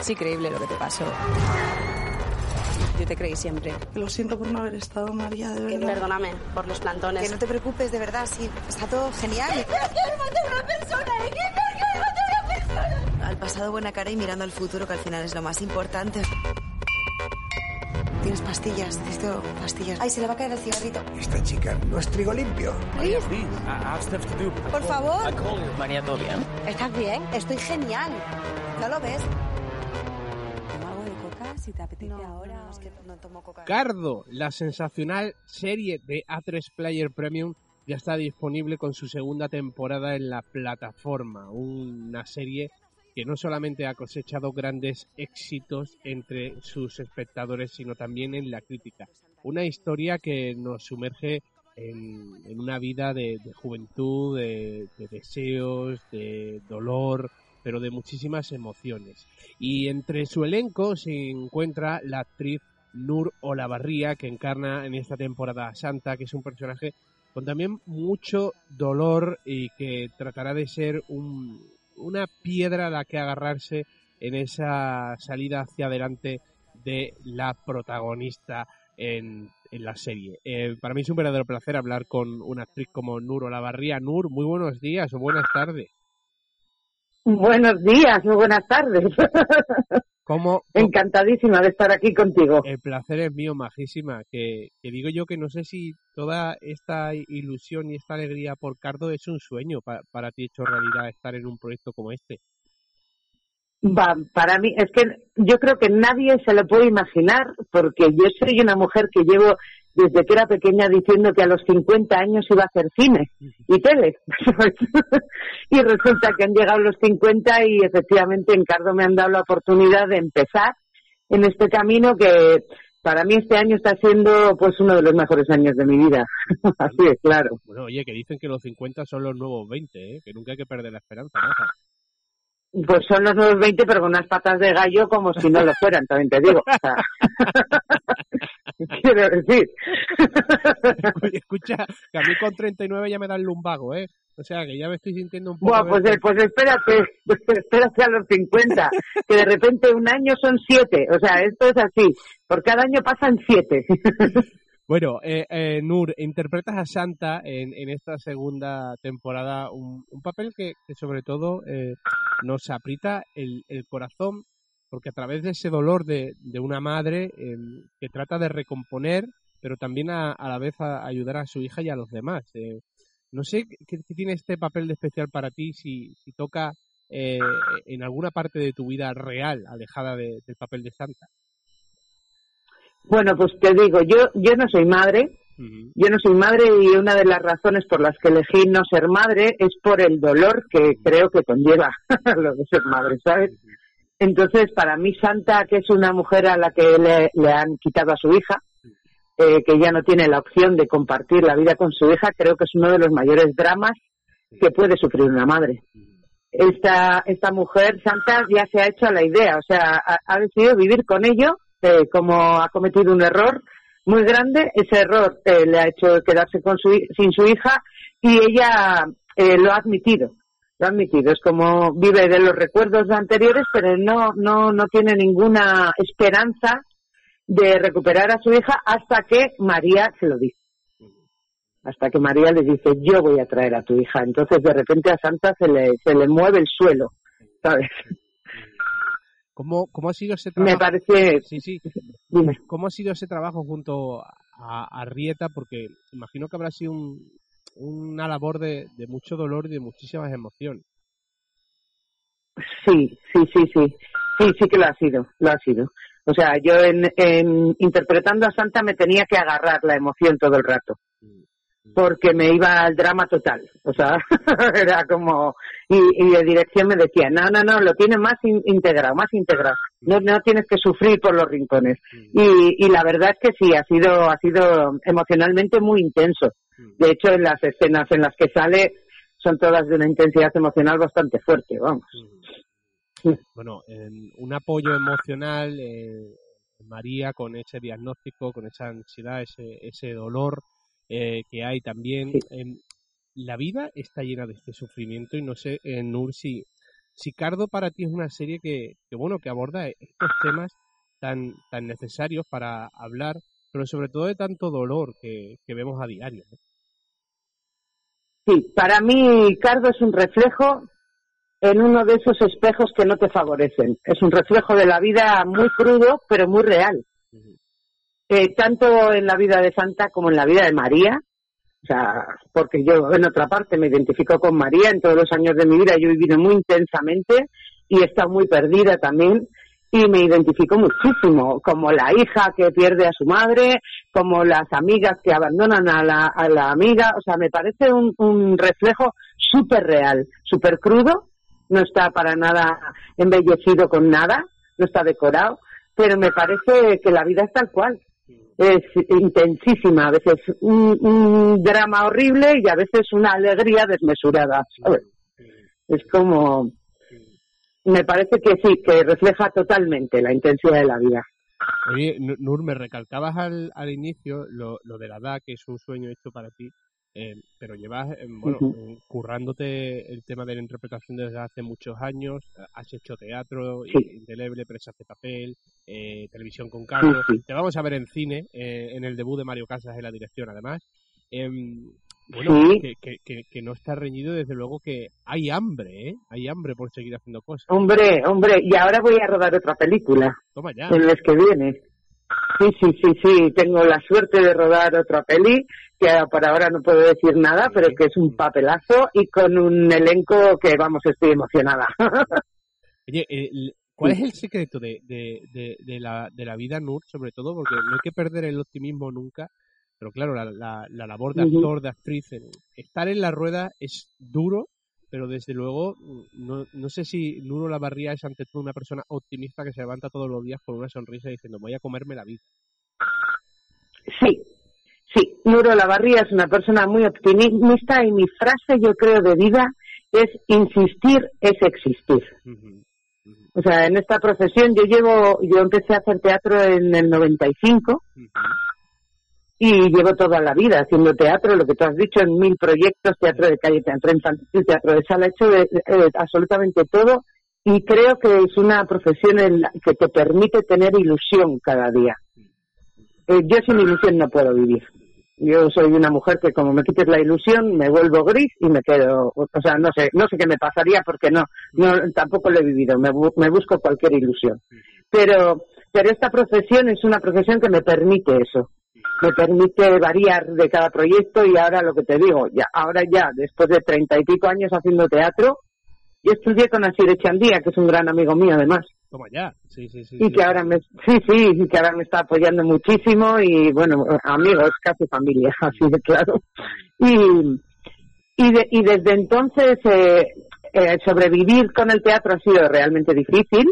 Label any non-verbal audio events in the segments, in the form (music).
Es increíble lo que te pasó. Yo te creí siempre. Lo siento por no haber estado, María, de verdad. Perdóname por los plantones. Que no te preocupes, de verdad, sí, está todo genial. (laughs) una persona? una persona? Al pasado buena cara y mirando al futuro, que al final es lo más importante. Tienes pastillas, necesito pastillas. Ay, se le va a caer el cigarrito. Esta chica no es trigo limpio. Por favor. María, ¿todo bien? ¿Estás bien? Estoy genial. ¿No lo ves? Si te apetece ahora. No, es que no tomo coca. Cardo, la sensacional serie de A3 Player Premium ya está disponible con su segunda temporada en la plataforma. Una serie que no solamente ha cosechado grandes éxitos entre sus espectadores, sino también en la crítica. Una historia que nos sumerge en, en una vida de, de juventud, de, de deseos, de dolor, pero de muchísimas emociones. Y entre su elenco se encuentra la actriz Nur Olavarría, que encarna en esta temporada a Santa, que es un personaje con también mucho dolor y que tratará de ser un, una piedra a la que agarrarse en esa salida hacia adelante de la protagonista en, en la serie. Eh, para mí es un verdadero placer hablar con una actriz como Nur Olavarría. Nur, muy buenos días o buenas tardes. Buenos días, muy buenas tardes. (laughs) ¿Cómo, Encantadísima de estar aquí contigo. El placer es mío, majísima. Que, que digo yo que no sé si toda esta ilusión y esta alegría por Cardo es un sueño pa- para ti hecho realidad estar en un proyecto como este. Va, para mí, es que yo creo que nadie se lo puede imaginar, porque yo soy una mujer que llevo desde que era pequeña diciendo que a los 50 años iba a hacer cine y tele. (laughs) y resulta que han llegado los 50 y efectivamente en Cardo me han dado la oportunidad de empezar en este camino que para mí este año está siendo pues uno de los mejores años de mi vida. (laughs) Así es, claro. Bueno, oye, que dicen que los 50 son los nuevos 20, ¿eh? que nunca hay que perder la esperanza. Rafa. Pues son los nuevos 20, pero con unas patas de gallo como si no lo fueran, también te digo. O sea, (laughs) quiero decir. Oye, Escucha, que a mí con 39 ya me da el lumbago, ¿eh? O sea, que ya me estoy sintiendo un poco... Buah, pues, pues espérate, pues (laughs) espérate a los 50, que de repente un año son siete. O sea, esto es así. Por cada año pasan siete. (laughs) Bueno, eh, eh, Nur, interpretas a Santa en, en esta segunda temporada, un, un papel que, que sobre todo eh, nos aprieta el, el corazón, porque a través de ese dolor de, de una madre eh, que trata de recomponer, pero también a, a la vez a, ayudar a su hija y a los demás. Eh, no sé qué, tiene este papel de especial para ti, si, si toca eh, en alguna parte de tu vida real, alejada de- del papel de Santa. Bueno, pues te digo, yo, yo no soy madre. Yo no soy madre y una de las razones por las que elegí no ser madre es por el dolor que creo que conlleva (laughs) lo de ser madre, ¿sabes? Entonces, para mí Santa, que es una mujer a la que le, le han quitado a su hija, eh, que ya no tiene la opción de compartir la vida con su hija, creo que es uno de los mayores dramas que puede sufrir una madre. Esta, esta mujer, Santa, ya se ha hecho a la idea, o sea, ha, ha decidido vivir con ello, eh, como ha cometido un error muy grande, ese error eh, le ha hecho quedarse con su, sin su hija y ella eh, lo ha admitido, lo ha admitido. Es como vive de los recuerdos anteriores, pero no, no, no tiene ninguna esperanza de recuperar a su hija hasta que María se lo dice. Hasta que María le dice, yo voy a traer a tu hija. Entonces, de repente a Santa se le, se le mueve el suelo, ¿sabes? ¿Cómo, ¿Cómo ha sido ese trabajo? Me parece... Sí, sí. Dime. ¿Cómo ha sido ese trabajo junto a, a Rieta? Porque imagino que habrá sido un- una labor de, de mucho dolor y de muchísimas emociones. Sí, sí, sí, sí. Sí, sí que lo ha sido, lo ha sido. O sea, yo en, en interpretando a Santa me tenía que agarrar la emoción todo el rato. Porque me iba al drama total. O sea, (laughs) era como. Y, y de dirección me decía, no, no, no, lo tienes más in- integrado, más integrado. No, no tienes que sufrir por los rincones. Y, y la verdad es que sí, ha sido, ha sido emocionalmente muy intenso. De hecho, en las escenas en las que sale son todas de una intensidad emocional bastante fuerte, vamos. Bueno, en un apoyo emocional, eh, María, con ese diagnóstico, con esa ansiedad, ese, ese dolor eh, que hay también. em, la vida está llena de este sufrimiento y no sé, eh, Nur, si, si Cardo para ti es una serie que, que bueno, que aborda estos temas tan, tan necesarios para hablar, pero sobre todo de tanto dolor que, que vemos a diario. Sí, para mí Cardo es un reflejo en uno de esos espejos que no te favorecen. Es un reflejo de la vida muy crudo, pero muy real. Eh, tanto en la vida de Santa como en la vida de María. O sea, porque yo en otra parte me identifico con María en todos los años de mi vida. Yo he vivido muy intensamente y he estado muy perdida también y me identifico muchísimo, como la hija que pierde a su madre, como las amigas que abandonan a la, a la amiga, o sea, me parece un, un reflejo súper real, súper crudo, no está para nada embellecido con nada, no está decorado, pero me parece que la vida es tal cual, es intensísima, a veces un, un drama horrible y a veces una alegría desmesurada, ¿sabes? Es como, me parece que sí, que refleja totalmente la intensidad de la vida. Oye, Nur, me recalcabas al, al inicio lo, lo de la edad, que es un sueño hecho para ti, eh, pero llevas, eh, bueno, Ujú. currándote el tema de la interpretación desde hace muchos años, has hecho teatro, Sí. indeleble, presas de papel, eh, televisión con Carlos, sí. te vamos a ver en cine, eh, en el debut de Mario Casas en la dirección además. Em, bueno, Sí. que, que, que, que no está reñido, desde luego que hay hambre, ¿eh? Hay hambre por seguir haciendo cosas. Hombre, hombre, y ahora voy a rodar otra película Toma ya. el mes que viene. Sí, sí, sí, sí, tengo la suerte de rodar otra peli, que por ahora no puedo decir nada, pero que es un papelazo y con un elenco que, vamos, estoy emocionada. (laughs) Oye, ¿cuál es el secreto de, de, de, de la, de la vida Nur, sobre todo? Porque no hay que perder el optimismo nunca, pero claro, la, la, la labor de actor, de actriz, estar en la rueda es duro, pero desde luego, mm, no, no sé si Nur Olavarría es ante todo una persona optimista que se levanta todos los días con una sonrisa diciendo voy a comerme la vida. Sí, sí, Nuro Lavarría es una persona muy optimista y mi frase, yo creo, de vida es insistir es existir. O sea, en esta profesión yo llevo, yo empecé a hacer teatro en el 95 ujú. Y llevo toda la vida haciendo teatro, lo que tú has dicho, en mil proyectos, teatro de calle, teatro infantil, teatro de sala, he hecho de, absolutamente todo y creo que es una profesión en la que te permite tener ilusión cada día. Eh, yo sin ilusión no puedo vivir. Yo soy una mujer que como me quites la ilusión me vuelvo gris y me quedo, o sea, no sé, no sé qué me pasaría porque no, no tampoco lo he vivido, me, me busco cualquier ilusión. Pero, pero esta profesión es una profesión que me permite eso, me permite variar de cada proyecto y ahora lo que te digo, ya, ahora ya, después de treinta y pico años haciendo teatro, yo estudié con Asir Echandía, que es un gran amigo mío además Toma ya. Sí, sí, sí. y sí. que ahora me sí sí y que ahora me está apoyando muchísimo y bueno amigos casi familia (laughs) así de claro y y, de- y desde entonces eh, eh, sobrevivir con el teatro ha sido realmente difícil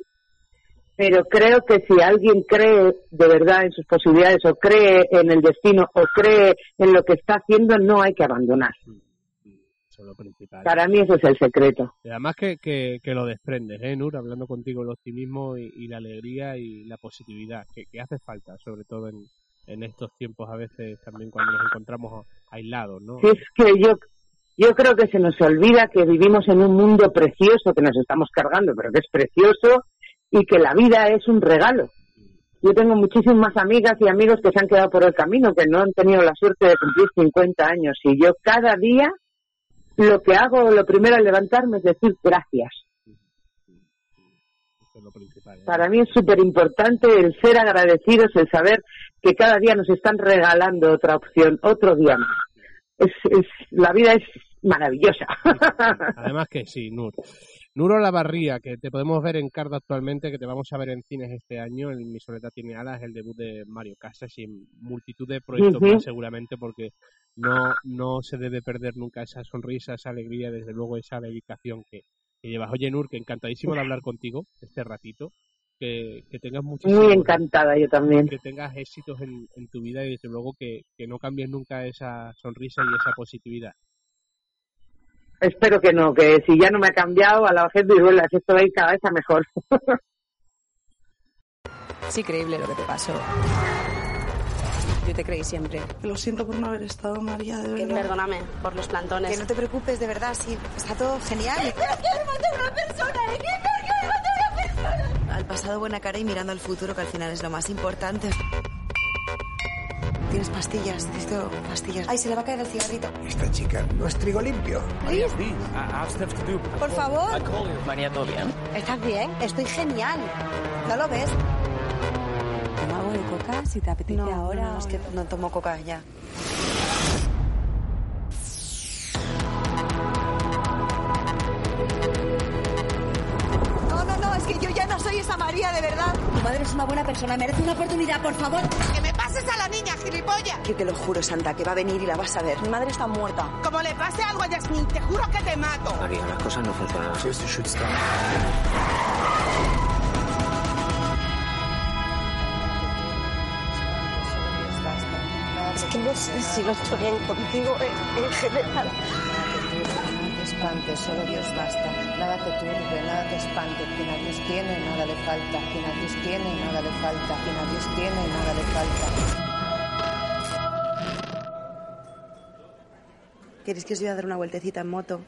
pero creo que si alguien cree de verdad en sus posibilidades o cree en el destino o cree en lo que está haciendo no hay que abandonar Eso es lo principal. para mí ese es el secreto Y además que, que, que lo desprendes, ¿eh, Nur? Hablando contigo, el optimismo y, y la alegría y la positividad, que, que hace falta, sobre todo en, en estos tiempos a veces también cuando nos encontramos aislados, ¿no? Es que yo yo creo que se nos olvida que vivimos en un mundo precioso que nos estamos cargando, pero que es precioso y que la vida es un regalo. Yo tengo muchísimas amigas y amigos que se han quedado por el camino, que no han tenido la suerte de cumplir 50 años y yo cada día lo que hago, lo primero al levantarme es decir gracias. Es lo principal. ¿eh? Para mí es súper importante el ser agradecidos, el saber que cada día nos están regalando otra opción, otro día más. Es, es, la vida es maravillosa. Además que sí, Nur. Nur Olavarría, que te podemos ver en Cardo actualmente, que te vamos a ver en cines este año, en Mi Soledad tiene alas, el debut de Mario Casas y multitud de proyectos más seguramente, porque no, no se debe perder nunca esa sonrisa, esa alegría, desde luego esa dedicación que, que llevas. Oye, Nur, que encantadísimo de hablar contigo este ratito, que, que tengas muchísimo Muy encantada yo también. que tengas éxitos en, en tu vida y desde luego que, que no cambies nunca esa sonrisa y esa positividad. Espero que no, que si ya no me ha cambiado, a la gente duela, que esto va a ir cada vez a mejor. (laughs) Es increíble lo que te pasó. Yo te creí siempre. Lo siento por no haber estado, María, de verdad. Perdóname por los plantones. Que no te preocupes, de verdad, sí, está todo genial. (laughs) Al pasado buena cara y mirando al futuro, que al final es lo más importante. Tienes pastillas, necesito pastillas. Ay, se le va a caer el cigarrito. Esta chica no es trigo limpio. Por favor. María, ¿todo bien? ¿Estás bien? Estoy genial. ¿No lo ves? Toma algo de coca si te apetece No, ahora. no, es que no tomo coca ya. No, no, no, es que yo ya no soy esa María de verdad. Tu madre es una buena persona, merece una oportunidad, por favor. ¡Que me pases a la niña, gilipollas! Que te lo juro, Santa, que va a venir y la vas a ver. Mi madre está muerta. Como le pase algo a Yasmin, te juro que te mato. María, las cosas no funcionan así. Es que no sé si lo estoy bien contigo en, en general. Nada te espante, solo Dios basta. Nada te turbe, nada te espante. Quien a Dios tiene, nada le falta. Quien a Dios tiene, nada le falta. Quien a Dios tiene, nada le falta. ¿Quieres que os voy a dar una vueltecita en moto?